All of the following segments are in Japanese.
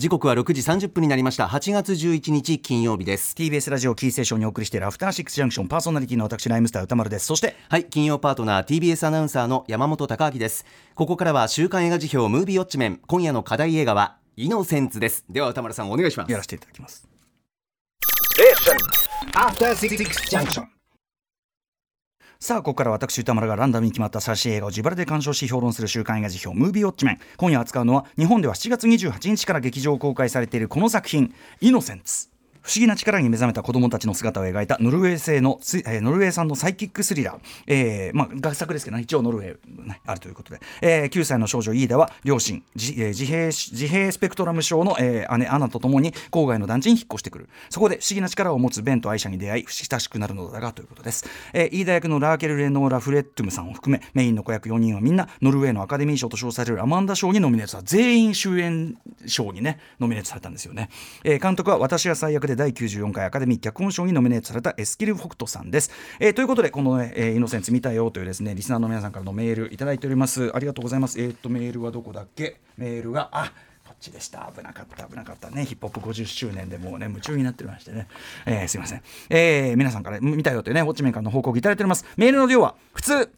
時刻は6時30分になりました。8月11日金曜日です。TBS ラジオキーステーションにお送りしているアフターシックスジャンクションパーソナリティの私ライムスター歌丸です。そしてはい金曜パートナー TBS アナウンサーの山本貴明です。ここからは週刊映画辞表ムービーウォッチメン今夜の課題映画はイノセンツです。では歌丸さんお願いします。やらせていただきます。アフターシックスジャンクションさあここから私歌丸がランダムに決まった最新映画を自腹で鑑賞し評論する週刊映画辞表ムービーウォッチメン。今夜扱うのは日本では7月28日から劇場公開されているこの作品「イノセンツ」不思議な力に目覚めた子供たちの姿を描いたノルウェー製の、えー、ノルウェー産のサイキックスリラー、えー、まあ、合作ですけどね、一応ノルウェー、ね、あるということで、えー、9歳の少女イーダは両親、自,、えー、自閉自閉スペクトラム症の、えー、姉アナと共に郊外の団地に引っ越してくる。そこで不思議な力を持つベンと愛車に出会い、親しくなるのだがということです。えー、イーダ役のラーケル・レノーラ・フレットムさんを含め、メインの子役4人はみんなノルウェーのアカデミー賞と称されるアマンダ賞にノミネートさ全員主演賞にね、ノミネートされたんですよね。えー、監督は私が最悪で第94回アカデミー脚本賞にノミネートされたエスキル・フォクトさんです。えー、ということで、この、ね、えー、イノセンツ見たよというですね、リスナーの皆さんからのメールいただいております。ありがとうございます。えっ、と、メールはどこだっけ？メールが、あこっちでした。危なかった危なかったね。ヒップホップ50周年でもうね夢中になってましてね、えー、すいません、えー、皆さんから見たよというねウォッチメンからの報告いただいております。メールの量は普通。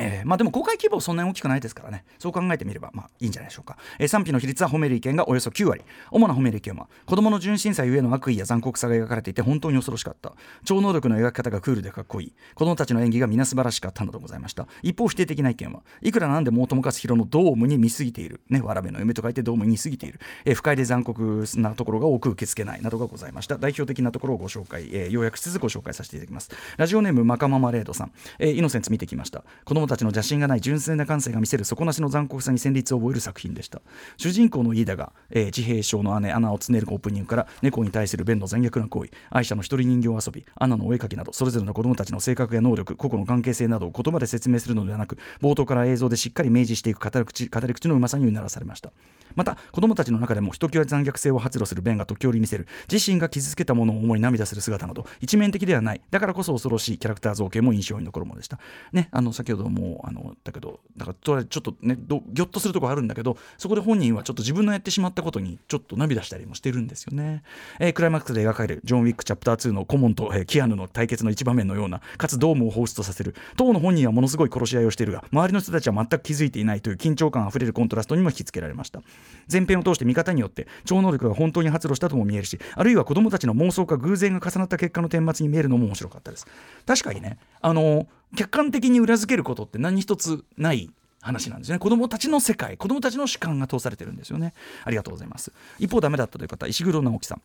えー、まあでも公開規模そんなに大きくないですからね。そう考えてみればまあいいんじゃないでしょうか、えー、賛否の比率は褒める意見がおよそ9割。主な褒める意見は子供の純真さゆえの悪意や残酷さが描かれていて本当に恐ろしかった。超能力の描き方がクールでかっこいい。子供たちの演技が皆素晴らしかったなどございました。一方否定的な意見はいくらなんでも友勝弘のドームに見すぎている。ねわらべの夢と書いてドームに見すぎている、えー、不快で残酷なところが多く受け付けないなどがございました。代表的なところをご紹介、えー、要約しつつご紹介させていただきます。ラジオネームマカママレードさん、えー、イノセンツ見てきました。子供たちの邪心がない純粋な感性が見せる底なしの残酷さに旋律を覚える作品でした。主人公のイーダが、えー、自閉症の姉アナをつねるオープニングから猫に対するベンの残虐な行為愛車の一人人形遊びアナのお絵描きなどそれぞれの子供たちの性格や能力個々の関係性などを言葉で説明するのではなく冒頭から映像でしっかり明示していく語り口語り口のうまさにうならされました。また子供たちの中でもひときわ残虐性を発露するベンが時折見せる自身が傷つけたものを思い涙する姿など一面的ではない。だからこそ恐ろしいキャラクター造形も印象に残るものでした。ねあの先ほどもうあのだけどだからちょっとねぎょっとするとこあるんだけどそこで本人はちょっと自分のやってしまったことにちょっと涙したりもしてるんですよね、えー、クライマックスで描かれるジョン・ウィックチャプター2のコモンと、えー、キアヌの対決の一場面のようなかつドームを放出させる。当の本人はものすごい殺し合いをしているが周りの人たちは全く気づいていないという緊張感あふれるコントラストにも引きつけられました。前編を通して見方によって超能力が本当に発露したとも見えるしあるいは子供たちの妄想か偶然が重なった結果の顛末に見えるのも面白かったです。確かにねあの客観的に裏付けることって何一つない話なんですね。子供たちの世界子供たちの主観が通されてるんですよね。ありがとうございます。一方ダメだったという方石黒直樹さん。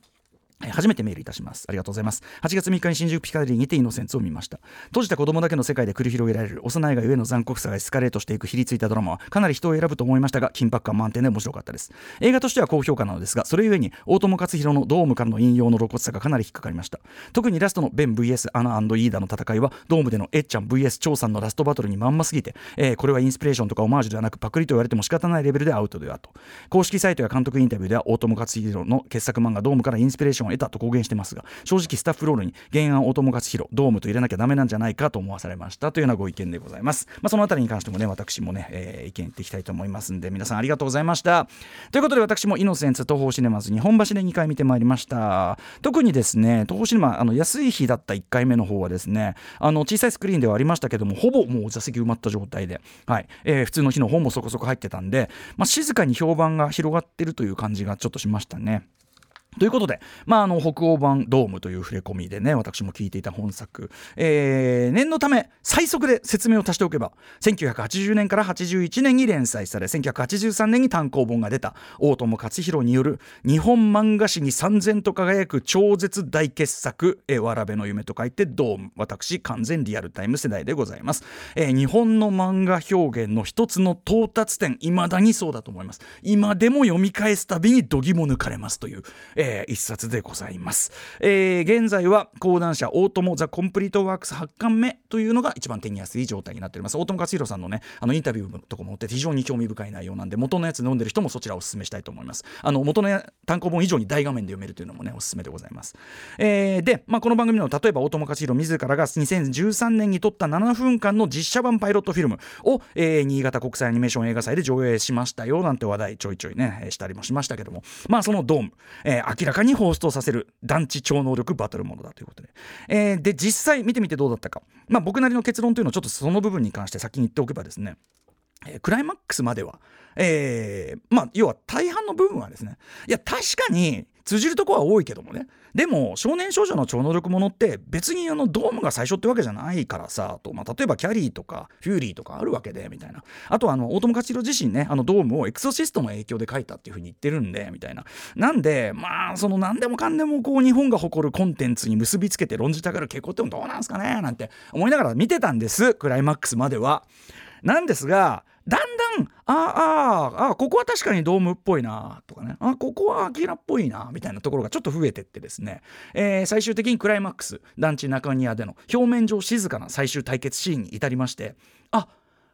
初めてメールいたします。ありがとうございます。8月3日に新宿ピカデリーにてイノセンツを見ました。閉じた子供だけの世界で繰り広げられる幼いがゆえの残酷さがエスカレートしていくひりついたドラマはかなり人を選ぶと思いましたが、緊迫感満点で面白かったです。映画としては高評価なのですが、それゆえに大友克洋のドームからの引用の露骨さがかなり引っかかりました。特にラストのベン VS アナイーダの戦いは、ドームでのエッちゃん VS 張さんのラストバトルにまんますぎて、えー、これはインスピレーションとかオマージュではなくパクリと言われても仕方ないレベルでアウトではと。公式サイトや監督インタビューでは大友克洋の傑作漫画ドームからインスピレーション得たと公言してますが正直スタッフロールに原案大友克洋ドームと入れなきゃダメなんじゃないかと思わされましたというようなご意見でございます、まあ、そのあたりに関してもね私もね、えー、意見言っていきたいと思いますんで皆さんありがとうございました。ということで私もイノセンツ東宝シネマズ日本橋で2回見てまいりました。特にですね東宝シネマあの安い日だった1回目の方はですねあの小さいスクリーンではありましたけどもほぼもう座席埋まった状態で、はい。えー、普通の日の本もそこそこ入ってたんで、まあ、静かに評判が広がってるという感じがちょっとしましたね。ということで、まあ、あの北欧版ドームという触れ込みでね私も聞いていた本作、えー、念のため最速で説明を足しておけば1980年から81年に連載され1983年に単行本が出た大友克洋による日本漫画史に三千と輝く超絶大傑作「えー、わらべの夢」と書いてドーム。私完全リアルタイム世代でございます、えー、日本の漫画表現の一つの到達点いまだにそうだと思います。今でも読み返すたびに度肝抜かれますという、一冊でございます、えー、現在は講談社大友ザ・コンプリートワークス8巻目というのが一番手にやすい状態になっております。大友克洋さんのねあのインタビューとかもって非常に興味深い内容なんで元のやつ読んでる人もそちらをお勧めしたいと思います。あの元の単行本以上に大画面で読めるというのもねおすすめでございます、えー、で、まあ、この番組の例えば大友克洋自らが2013年に撮った7分間の実写版パイロットフィルムを、えー、新潟国際アニメーション映画祭で上映しましたよなんて話題ちょいちょいねしたりもしましたけども。まあそのドーム、えー、明らかに放出させる団地超能力バトルものだということで、えー、で実際見てみてどうだったか。まあ僕なりの結論というのをちょっとその部分に関して先に言っておけばですね、クライマックスまでは、えー、まあ、要は大半の部分はですね、いや、確かに通じるとこは多いけどもね、でも、少年少女の超能力ものって別にあのドームが最初ってわけじゃないからさ、とまあ、例えばキャリーとかフューリーとかあるわけで、みたいな。あとあの、大友克洋自身ね、あのドームをエクソシストの影響で書いたっていうふうに言ってるんで、みたいな。なんで、まあ、その何でもかんでもこう日本が誇るコンテンツに結びつけて論じたがる傾向ってもどうなんすかねなんて思いながら見てたんです、クライマックスまでは。なんですが、だんだんあああここは確かにドームっぽいなとかね。あここはアキラっぽいなみたいなところがちょっと増えてってですね、えー、最終的にクライマックス団地中庭での表面上静かな最終対決シーンに至りまして。あ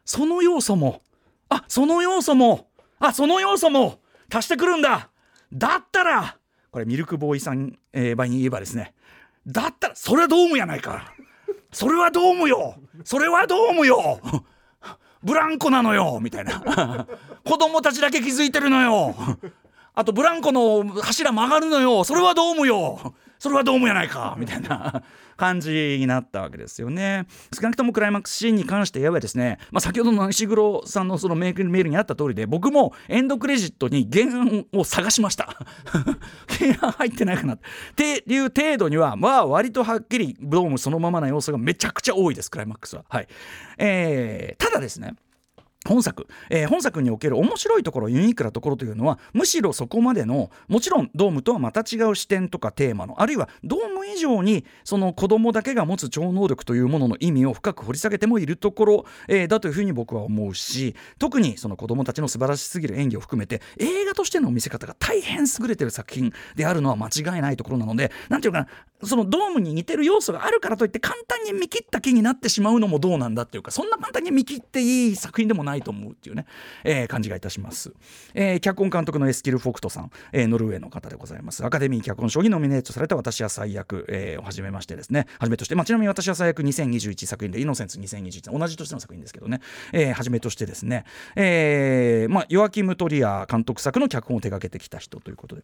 その要素もあその要素もあその要素も足してくるんだ。だったらこれミルクボーイさん、えー、場に言えばですね。だったらそれはドームやないか。それはドームよ。それはドームよ。ブランコなのよみたいな。子供たちだけ気づいてるのよ。あとブランコの柱曲がるのよ。それはどうもよ。それはどうもやないか。みたいな。感じになったわけですよね。少なくともクライマックスシーンに関して言えばですね、まあ、先ほどの石黒さんのそのメールメールにあった通りで僕もエンドクレジットに原案を探しました。原案入ってないかな。っていう程度にはまあ割とはっきりドームそのままな要素がめちゃくちゃ多いですクライマックスは。はい。えー、ただですね本作、えー、本作における面白いところユニークなところというのはむしろそこまでのもちろんドームとはまた違う視点とかテーマのあるいはドーム以上にその子供だけが持つ超能力というものの意味を深く掘り下げてもいるところ、えー、だというふうに僕は思うし特にその子供たちの素晴らしすぎる演技を含めて映画としての見せ方が大変優れてる作品であるのは間違いないところなので何ていうかなそのドームに似てる要素があるからといって簡単に見切った気になってしまうのもどうなんだっていうかそんな簡単に見切っていい作品でもないないと思うっていうね、えー、感じがいたします、えー、脚本監督のエスキル・フォクトさん、えー、ノルウェーの方でございます。アカデミー脚本賞にノミネートされた私は最悪、えー、をはじめましてですね。はじめとして、まあ、ちなみに私は最悪2021作品でイノセンス2021同じ年の作品ですけどね、えー、はじめとしてですね、えーまあ、ヨアキム・トリア監督作の脚本を手掛けてきた人ということで。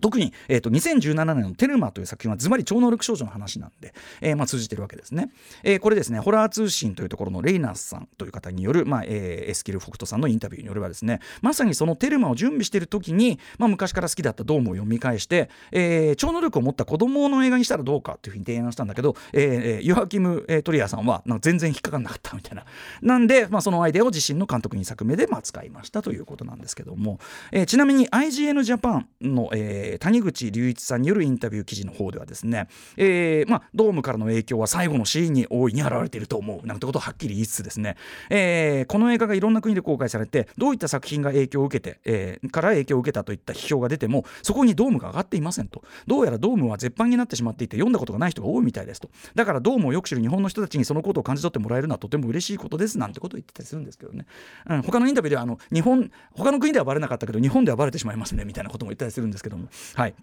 特に、えーと、2017年の「テルマ」という作品はずばり超能力少女の話なんで、えーまあ、通じてるわけですね、えー、これですねホラー通信というところのレイナスさんという方による、まあえー、エスキル・フォクトさんのインタビューによればですねまさにそのテルマを準備している時に、まあ、昔から好きだったドームを読み返して、えー、超能力を持った子供の映画にしたらどうかというふうに提案したんだけど、えー、ヨハキム・トリアさんはなん全然引っかかんなかったみたいな。なんで、まあ、そのアイデアを自身の監督2作目でまあ使いましたということなんですけども、えー、ちなみに IGN ジャパンの、えー、谷口隆一さんによるインタビュー記事の方ではですね、えーまあ、ドームからの影響は最後のシーンに大いに現れていると思うなんてことをはっきり言いつつですね、えー、この映画がいろんな国で公開されてどういった作品が影響を受けて、えー、から影響を受けたといった批評が出てもそこにドームが上がっていませんと。どうやらドームは絶版になってしまっていて読んだことがない人が多いみたいですと。だからドームをよく知る日本の人たちにそのことを感じ取ってもらえるのはとても嬉しいことですなんてことを言ってたりするんですけどね、うん、他のインタビューではあの日本他の国ではバレなかったけど日本ではバレてしまいますねみたいなことも言ったりするんですけども。はい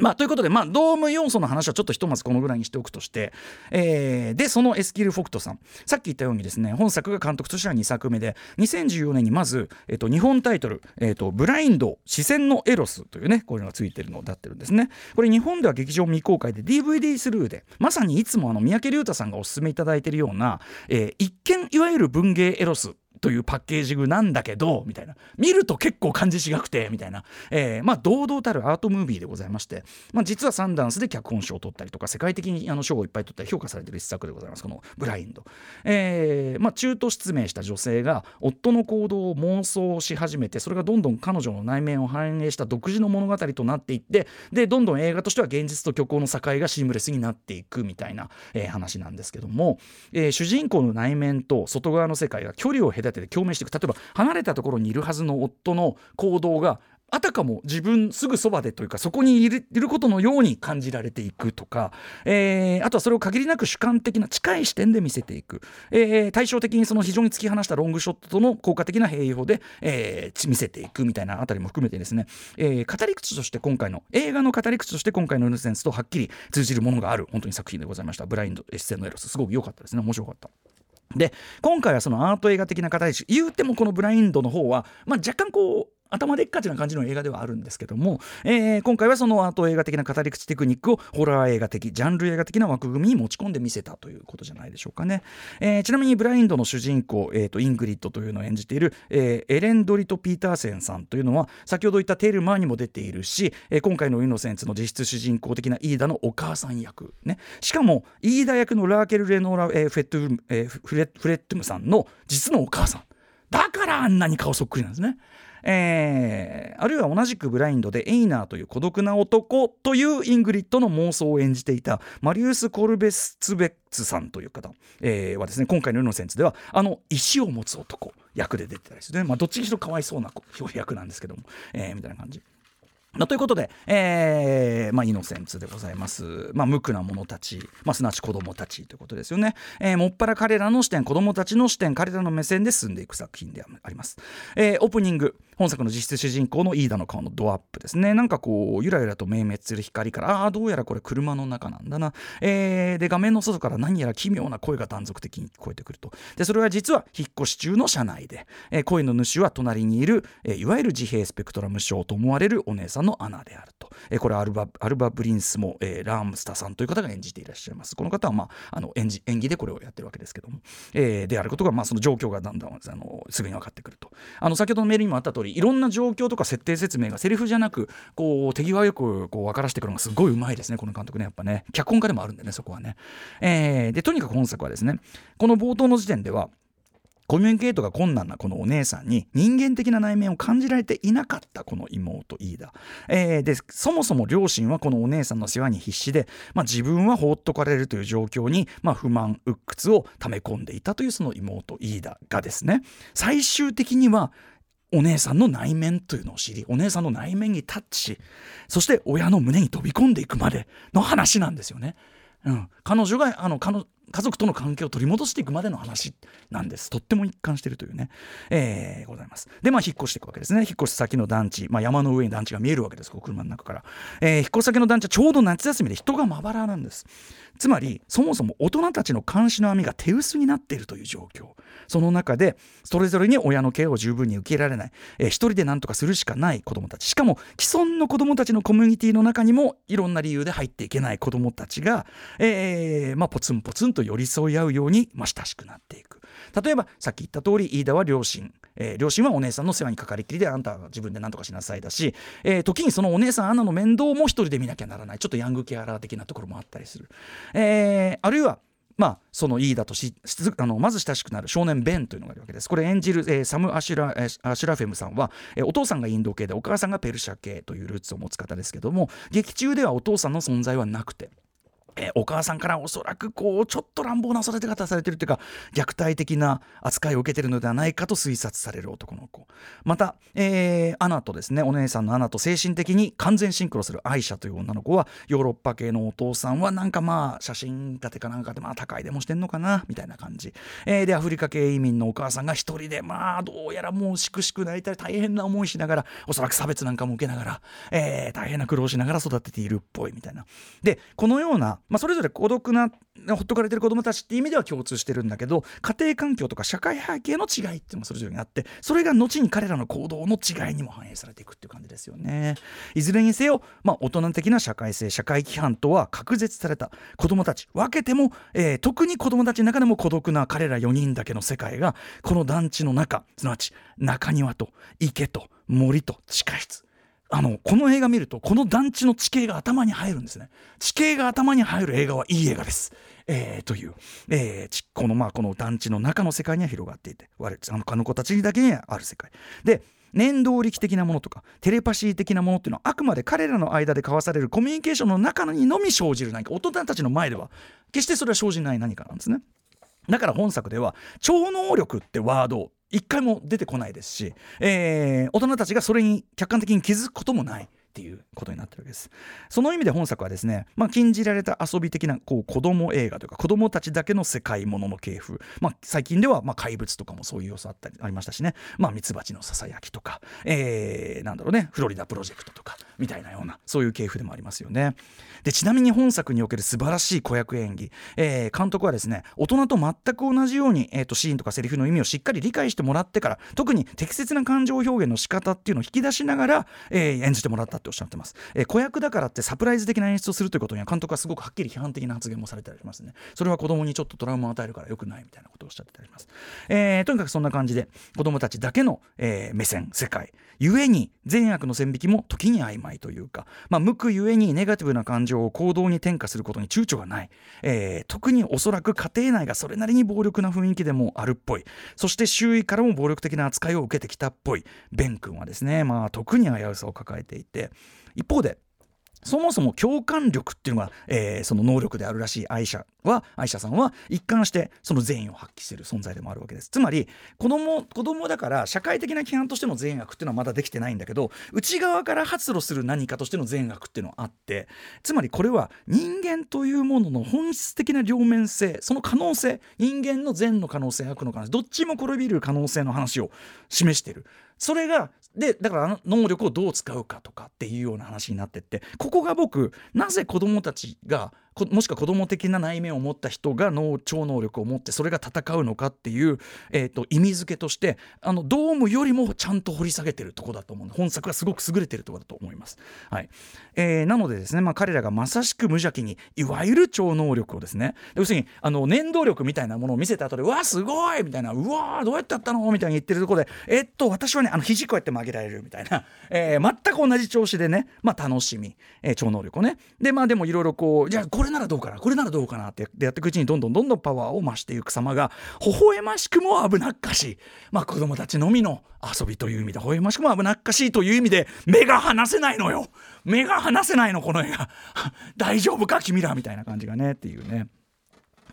まあ、ということで、まあ、ドーム要素の話はちょっとひとまずこのぐらいにしておくとして、えー、で、そのエスキル・フォクトさん、さっき言ったようにですね、本作が監督としては2作目で、2014年にまず、えっ、と、日本タイトル、えっ、と、ブラインド、視線のエロスというね、こういうのがついてるのだってるんですね。これ、日本では劇場未公開で DVD スルーで、まさにいつもあの、三宅龍太さんがお勧めいただいているような、えー、一見いわゆる文芸エロスというパッケージングなんだけどみたいな。見ると結構感じ違くてみたいな、えー、まあ堂々たるアートムービーでございまして、まあ、実はサンダンスで脚本賞を取ったりとか世界的にあの賞をいっぱい取ったり評価されてる一作でございます。この「ブラインド」えーまあ、中途失明した女性が夫の行動を妄想し始めてそれがどんどん彼女の内面を反映した独自の物語となっていってでどんどん映画としては現実と虚構の境がシームレスになっていくみたいな、えー、話なんですけども、えー、主人公の内面と外側の世界が距離を隔てて共鳴していく。例えば離れたところにいるはずの夫の行動があたかも自分すぐそばでというかそこにいることのように感じられていくとか、えー、あとはそれを限りなく主観的な近い視点で見せていく、えー、対照的にその非常に突き放したロングショットとの効果的な併用で、えー、見せていくみたいなあたりも含めてですね、えー、語り口として今回の映画の語り口として今回の「イノセンス」とはっきり通じるものがある本当に作品でございました。ブラインドエッセンのエロス。すごく良かったですね。面白かった。で今回はそのアート映画的な方で言うてもこのブラインドの方は、まあ、若干こう頭でっかちな感じの映画ではあるんですけども、えー、今回はそのアート映画的な語り口テクニックをホラー映画的ジャンル映画的な枠組みに持ち込んでみせたということじゃないでしょうかね、えー、ちなみにブラインドの主人公、えーと、イングリッドというのを演じている、えー、エレン・ドリト・ピーターセンさんというのは先ほど言ったテルマにも出ているし、えー、今回のイノセンツの実質主人公的なイーダのお母さん役、ね、しかもイーダ役のラーケル・レノーラ、えーフェットえー、フレ、フレットゥムさんの実のお母さん。だからあんなに顔そっくりなんですね。えー、あるいは同じくブラインドでエイナーという孤独な男というイングリッドの妄想を演じていたマリウス・コルベンストベットさんという方、えー、はですね今回の「イノセンツ」ではあの石を持つ男役で出てたりするね、まあ、どっちにしろかわいそうな役なんですけども、えー、みたいな感じ。ということで、えーまあ、イノセンツでございます、まあ、無垢な者たち、まあ、すなわち子供たちということですよね、えー、もっぱら彼らの視点子供たちの視点彼らの目線で進んでいく作品であります、えー、オープニング本作の実質主人公のイーダの顔のドアップですね。なんかこうゆらゆらと明滅する光からああどうやらこれ車の中なんだな、えー、で画面の外から何やら奇妙な声が断続的に聞こえてくると。でそれは実は引っ越し中の車内で、えー、声の主は隣にいる、えー、いわゆる自閉スペクトラム症と思われるお姉さんのアナであると、えー、これアルバアルバ・ブリンスも、えー、ラームスタさんという方が演じていらっしゃいます。この方は、まあ、あの演じ演技でこれをやってるわけですけども、えー、であることが、まあ、その状況がだんだんあのすぐに分かってくると。あの先ほどのメールにもあった通りいろんな状況とか設定説明がセリフじゃなくこう手際よくこう分からせてくるのがすごいうまいですね。この監督ね。やっぱね脚本家でもあるんでねそこはね、えー、でとにかく本作はですねこの冒頭の時点ではコミュニケートが困難なこのお姉さんに人間的な内面を感じられていなかったこの妹イーダ、えー、でそもそも両親はこのお姉さんの世話に必死で、まあ、自分は放っとかれるという状況に、まあ、不満鬱屈を溜め込んでいたというその妹イーダがですね。最終的にはお姉さんの内面というのを知りお姉さんの内面にタッチしそして親の胸に飛び込んでいくまでの話なんですよね。うん、彼女があの彼家族との関係を取り戻していくまでの話なんです。とっても一貫しているというね、えー、ございます。でまあ引っ越していくわけですね。引っ越し先の団地、まあ、山の上に団地が見えるわけです。車の中から、えー、引っ越し先の団地はちょうど夏休みで人がまばらなんです。つまりそもそも大人たちの監視の網が手薄になっているという状況。その中でそれぞれに親のケアを十分に受けられない、えー、一人で何とかするしかない子どもたち。しかも既存の子どもたちのコミュニティの中にもいろんな理由で入っていけない子どもたちが、えーまあ、ポツンポツンと寄り添い合うように、まあ、親しくなっていく例えばさっき言った通り飯田は両親、えー、両親はお姉さんの世話にかかりきりであんたは自分で何とかしなさいだし、えー、時にそのお姉さんアナの面倒も一人で見なきゃならないちょっとヤングケアラー的なところもあったりする、えー、あるいはまあ、そのイーダとしあのまず親しくなる少年ベンというのがあるわけです。これ演じる、えー、サム・アシュラ・アシュラフェムさんは、えー、お父さんがインド系でお母さんがペルシャ系というルーツを持つ方ですけども劇中ではお父さんの存在はなくて。え、お母さんからおそらくこうちょっと乱暴な育て方されてるというか虐待的な扱いを受けてるのではないかと推察される男の子。また、えー、アナとですねお姉さんのアナと精神的に完全シンクロするアイシャという女の子はヨーロッパ系のお父さんはなんかまあ写真立てかなんかでまあ高いでもしてんのかなみたいな感じ、えー、でアフリカ系移民のお母さんが一人でまあどうやらもうしくしく泣いたり大変な思いしながらおそらく差別なんかも受けながら、えー、大変な苦労しながら育てているっぽいみたいな。でこのようなまあ、それぞれ孤独なほっとかれてる子どもたちっていう意味では共通してるんだけど家庭環境とか社会背景の違いっていうのもそれぞれにあってそれが後に彼らの行動の違いにも反映されていくっていう感じですよね。いずれにせよ、まあ、大人的な社会性社会規範とは隔絶された子どもたち分けても、えー、特に子どもたちの中でも孤独な彼ら4人だけの世界がこの団地の中すなわち中庭と池と森と地下室あのこの映画見るとこの団地の地形が頭に入るんですね。地形が頭に入る映画はいい映画です、えー、という、えー、このまあこの団地の中の世界には広がっていて我あのあの子たちだけにある世界。で念動力的なものとかテレパシー的なものっていうのはあくまで彼らの間で交わされるコミュニケーションの中にのみ生じる何か。大人たちの前では決してそれは生じない何かなんですね。だから本作では超能力ってワード一回も出てこないですし、えー大人たちがそれに客観的に気づくこともない。っていうことになってるわけです。その意味で本作はですね、まあ、禁じられた遊び的なこう子供映画というか子供たちだけの世界ものの系譜、まあ、最近ではま怪物とかもそういう要素あったりありましたしね。まあミツバチのささやきとか、えーなんだろうね。フロリダプロジェクトとかみたいなようなそういう系譜でもありますよね。でちなみに本作における素晴らしい子役演技、えー監督はですね大人と全く同じように、えー、とシーンとかセリフの意味をしっかり理解してもらってから特に適切な感情表現の仕方っていうのを引き出しながら、えー演じてもらったっておっしゃってます、えー子役だからってサプライズ的な演出をするということには監督はすごくはっきり批判的な発言もされたりますね。それは子供にちょっとトラウマを与えるから良くないみたいなことをおっしゃってたりします、えーとにかくそんな感じで子供たちだけの、えー目線世界。ゆえに善悪の線引きも時に曖昧というか、まあ、無垢ゆえにネガティブな感情を行動に転化することに躊躇がない、えー特におそらく家庭内がそれなりに暴力な雰囲気でもあるっぽい。そして周囲からも暴力的な扱いを受けてきたっぽい。ベン君はですね、まあ、特に危うさを抱えていて一方でそもそも共感力っていうのが、えーその能力であるらしい愛者は愛者さんは一貫してその善意を発揮している存在でもあるわけです。つまり子供子供だから社会的な規範としての善悪っていうのはまだできてないんだけど内側から発露する何かとしての善悪っていうのはあってつまりこれは人間というものの本質的な両面性その可能性人間の善の可能性悪の可能性どっちも転びる可能性の話を示している。それがでだからあの能力をどう使うかとかっていうような話になってってここが僕なぜ子どもたちがもしくは子供的な内面を持った人が脳超能力を持ってそれが戦うのかっていう、えー、と意味付けとしてあのドームよりもちゃんと掘り下げてるとこだと思う本作がすごく優れてるとこだと思います。はいえーなのでですね、まあ、彼らがまさしく無邪気にいわゆる超能力をですね要するにあの念動力みたいなものを見せた後で「うわすごい!」みたいな「うわどうやってやったの?」みたいに言ってるところで「えっと私はねあの肘こうやって曲げられる」みたいな、えー全く同じ調子でね、まあ、楽しみ、えー超能力をねでまあでもいろいろこうじゃあこれならどうかな？これならどうかな？ってやっていくうちにどんどんどんどんパワーを増していく様が微笑ましくも危なっかしい。まあ子供たちのみの遊びという意味で微笑ましくも危なっかしいという意味で目が離せないのよ。目が離せないのこの映画 大丈夫か君ら？みたいな感じがねっていうね。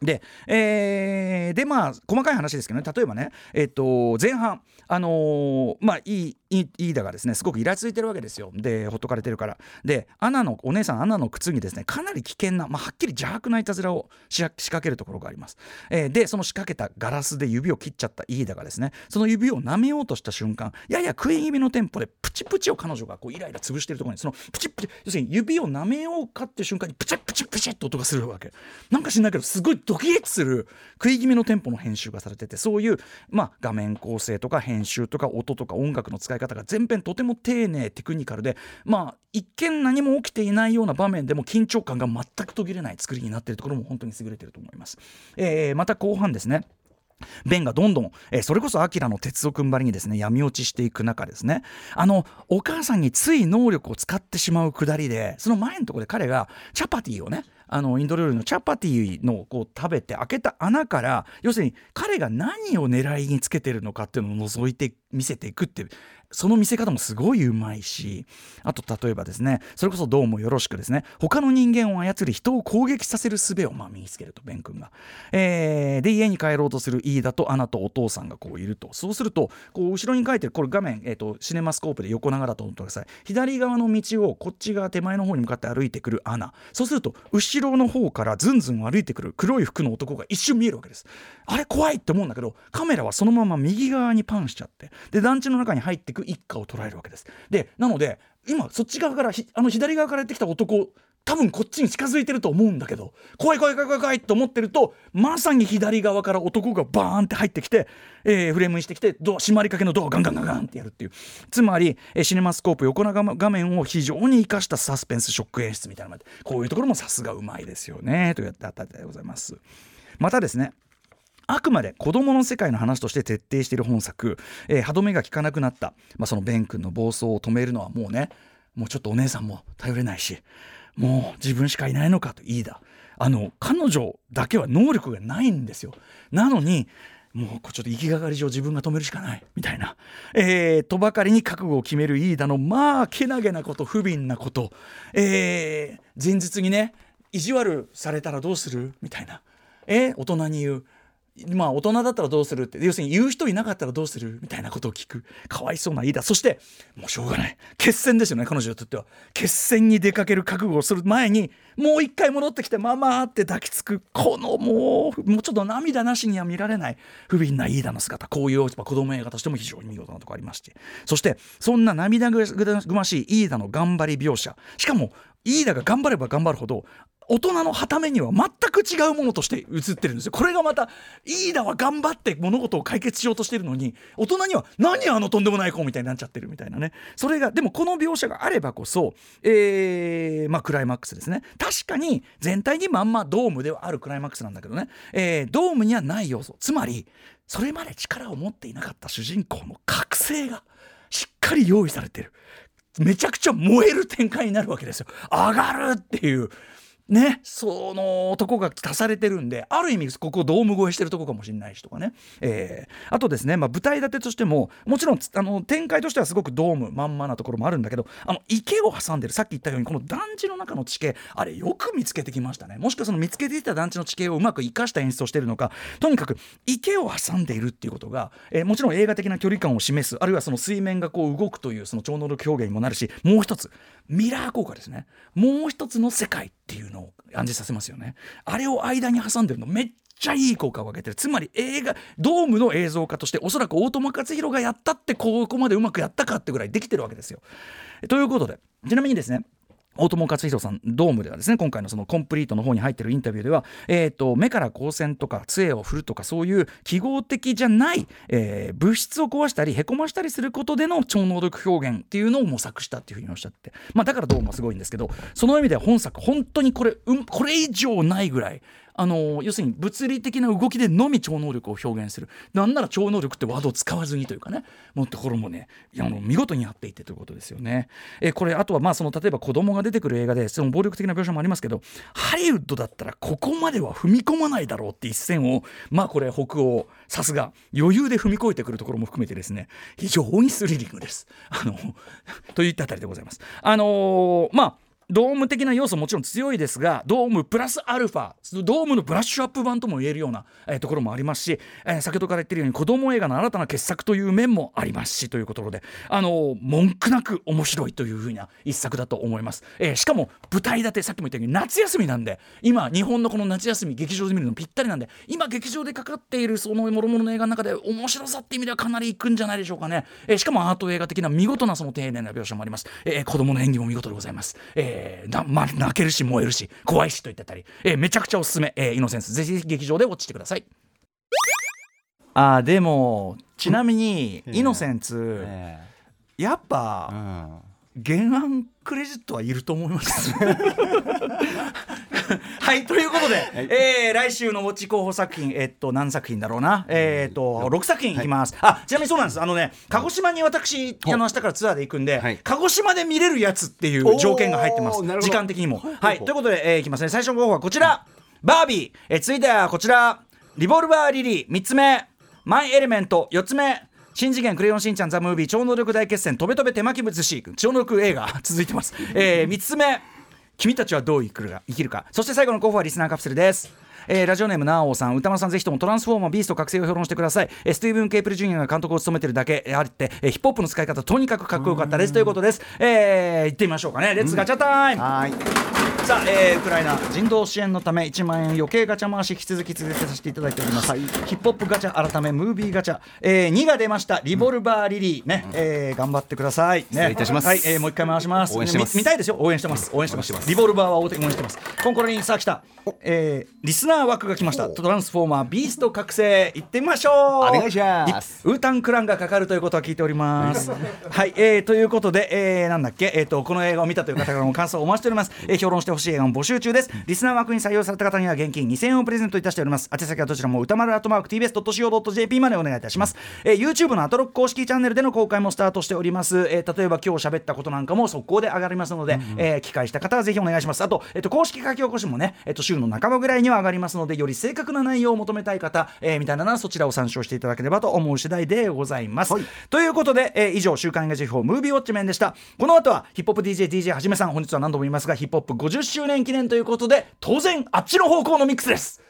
で,、えーでまあ細かい話ですけどね。例えばね、えっと前半。あのーまあいいいいイーダがですねすごくイラついてるわけですよ。でほっとかれてるから。でアナのお姉さんアナの靴にですねかなり危険な、まあ、はっきり邪悪ないたずらを仕掛けるところがあります、えーでその仕掛けたガラスで指を切っちゃったイーダがですねその指を舐めようとした瞬間やや食い気味のテンポでプチプチを彼女がこうイライラ潰してるところにそのプチプチ要するに指を舐めようかって瞬間にプチプチプチっと音がするわけ。なんか知んないけどすごいドキッとする食い気味のテンポの編集がされててそういう、まあ、画面構成とか編編集とか音とか音楽の使い方が全編とても丁寧テクニカルでまあ一見何も起きていないような場面でも緊張感が全く途切れない作りになっているところも本当に優れていると思います。えーまた後半ですねベンがどんどん、えーそれこそアキラの鉄を踏ん張りにですね闇落ちしていく中ですねあのお母さんについ能力を使ってしまうくだりでその前のところで彼がチャパティをねあのインド料理のチャパティのこう食べて開けた穴から要するに彼が何を狙いにつけてるのかっていうのを覗いて見せていくっていうその見せ方もすごいうまいしあと例えばですねそれこそどうもよろしくですね他の人間を操り人を攻撃させる術をまあ身につけるとベン君が、えーで家に帰ろうとするイーダとアナとお父さんがこういると。そうするとこう後ろに書いてるこれ画面、えー、とシネマスコープで横長だと思ってください。左側の道をこっち側手前の方に向かって歩いてくるアナ。そうすると後ろの方からずんずん歩いてくる黒い服の男が一瞬見えるわけです。あれ怖いって思うんだけどカメラはそのまま右側にパンしちゃって。で団地の中に入っていく一家を捉えるわけです。でなので今そっち側からあの左側からやってきた男多分こっちに近づいてると思うんだけど怖い怖い怖い怖い怖いと思ってるとまさに左側から男がバーンって入ってきて、えーフレームにしてきてドア閉まりかけのドアをガンガンガンガンってやるっていう。つまり、えーシネマスコープ横長画面を非常に生かしたサスペンスショック演出みたいなのこういうところもさすがうまいですよねというあたりでございます。またですねあくまで子供の世界の話として徹底している本作、えー歯止めが効かなくなった、まあ、そのベン君の暴走を止めるのはもうねもうちょっとお姉さんも頼れないしもう自分しかいないのかといいだ。あの彼女だけは能力がないんですよ。なのにもうこうちょっと行きがかり上自分が止めるしかない。みたいな、えーとばかりに覚悟を決めるイーダのまあけなげなこと不憫なこと、えー前日にね意地悪されたらどうする？みたいな、えー大人に言う。まあ大人だったらどうするって。要するに言う人いなかったらどうするみたいなことを聞く。かわいそうな飯田そしてもうしょうがない。決戦ですよね彼女にとっては。決戦に出かける覚悟をする前にもう一回戻ってきてママって抱きつく。このもうもうちょっと涙なしには見られない。不憫な飯田の姿。こういう子供映画としても非常に見事なところありまして。そしてそんな涙ぐましい飯田の頑張り描写。しかも飯田が頑張れば頑張るほど大人のはためには全く違うものとして映ってるんですよ。これがまた飯田は頑張って物事を解決しようとしてるのに大人には何あのとんでもない子みたいになっちゃってるみたいなね。それがでもこの描写があればこそ、えー、まあクライマックスですね。確かに全体にまんまドームではあるクライマックスなんだけどね、えー、ドームにはない要素。つまりそれまで力を持っていなかった主人公の覚醒がしっかり用意されてる。めちゃくちゃ燃える展開になるわけですよ。上がるっていう。ね、その男が足されてるんである意味ここドーム越えしてるとこかもしれないしとかね、えー、あとですね、まあ、舞台立てとしてももちろんあの展開としてはすごくドームまんまなところもあるんだけどあの池を挟んでるさっき言ったようにこの団地の中の地形あれよく見つけてきましたね。もしくはその見つけていた団地の地形をうまく生かした演出をしてるのかとにかく池を挟んでいるっていうことが、えー、もちろん映画的な距離感を示すあるいはその水面がこう動くというその超能力表現にもなるしもう一つミラー効果ですね。もう一つの世界っていうのを暗示させますよね。あれを間に挟んでるのめっちゃいい効果を上げてる。つまり映画ドームの映像化としておそらく大友克洋がやったってここまでうまくやったかってぐらいできてるわけですよ。ということでちなみにですね大友克洋さんドームではですね今回のそのコンプリートの方に入ってるインタビューでは、えーと、目から光線とか杖を振るとかそういう記号的じゃない、えー、物質を壊したりへこましたりすることでの超能力表現っていうのを模索したっていうふうにおっしゃって、まあ、だからドームはすごいんですけどその意味では本作本当にこれ、うん、これ以上ないぐらいあの要するに物理的な動きでのみ超能力を表現するなんなら超能力ってワードを使わずにというかねもうところもねあの見事にやっていてということですよね。えこれあとはまあその例えば子供が出てくる映画でその暴力的な描写もありますけどハリウッドだったらここまでは踏み込まないだろうって一線をまあこれ北欧さすが余裕で踏み越えてくるところも含めてですね非常にスリリングです。あの といったあたりでございます。あのー、まあドーム的な要素もちろん強いですがドームプラスアルファドームのブラッシュアップ版とも言えるような、えー、ところもありますし、えー、先ほどから言ってるように子供映画の新たな傑作という面もありますしというとことであの文句なく面白いというふうな一作だと思います、えー、しかも舞台立てさっきも言ったように夏休みなんで今日本のこの夏休み劇場で見るのぴったりなんで今劇場でかかっているそのもろもろの映画の中で面白さって意味ではかなりいくんじゃないでしょうかね、えー、しかもアート映画的な見事なその丁寧な描写もあります、えー、子供の演技も見事でございます、えー、なまあ泣けるし燃えるし怖いしといったたり、えー、めちゃくちゃおすすめ、えー、イノセンス。ぜひ劇場でウォッチしてください。あでもちなみに、イノセンツ、えー、やっぱ、うん、原案クレジットはいると思います。はいということで、はい、えー、来週のウォッチ候補作品えー、っと何作品だろうな。えー、っと6作品いきます、はい、あちなみにそうなんです。あのね鹿児島に私あの明日からツアーで行くんで、はい、鹿児島で見れるやつっていう条件が入ってます。時間的にも。はい。ということで、えー、いきますね。最初の候補はこちら。バービー、えー、続いてはこちら。リボルバーリリー。3つ目。マイエレメント。4つ目新次元クレヨンしんちゃんザムービー超能力大決戦とべとべ手巻き寿司超能力映画 続いてます、えー、3つ目。君たちはどう生きるか。生きるかそして最後の候補はリスナーカプセルです。えー、ラジオネームなおさん。宇多丸さんぜひともトランスフォーマービースト覚醒を評論してください、えー、スティーブン・ケープル・ジュニアが監督を務めてるだけあって、えー、ヒップホップの使い方とにかくかっこよかったです。ということです、えー、行ってみましょうかね。レッツガチャタイム、はいさあ、えー、ウクライナ人道支援のため1万円余計ガチャ回し引き続き続けさせていただいております、はい、ヒップホップガチャ改めムービーガチャ、えー、2が出ましたリボルバーリリー。ね、うん、えー、頑張ってください、ね、失礼いたします、はい、えー、もう一回回します。応援してます。見たいですよ。応援してます。応援してます。リボルバーは応援してます。コンコロにさあ来た、えー、リスナー枠が来ました。トランスフォーマービースト覚醒。いってみましょう。お願いします。ウータンクランがかかるということは聞いております。はい、えー、ということで、えー、なんだっけ。えっ、ー、とこの映画を見たという方からも感想をお待ちしております、えー、評論してほしい映画も募集中です。リスナー枠に採用された方には現金2000円をプレゼントいたしております。宛先はどちらも歌丸アットマーク TBS.CO.JP までお願いいたします、えー、YouTube のアトロック公式チャンネルでの公開もスタートしております、えー、例えば今日喋ったことなんかも速攻で上がりますので、うんうん、えー、機会した方はぜひお願いします。あと、えーと、公式書き起こしもね、えーと、週の半ばぐらいには上がりますのでより正確な内容を求めたい方、えー、みたいなのはそちらを参照していただければと思う次第でございます、はい、ということで、えー、以上週刊映画辞表ムービーウォッチメンでした。この後はヒップホップ DJDJ はじめさん。本日は何度も言いますがヒップホップ50周年記念ということで当然あっちの方向のミックスです。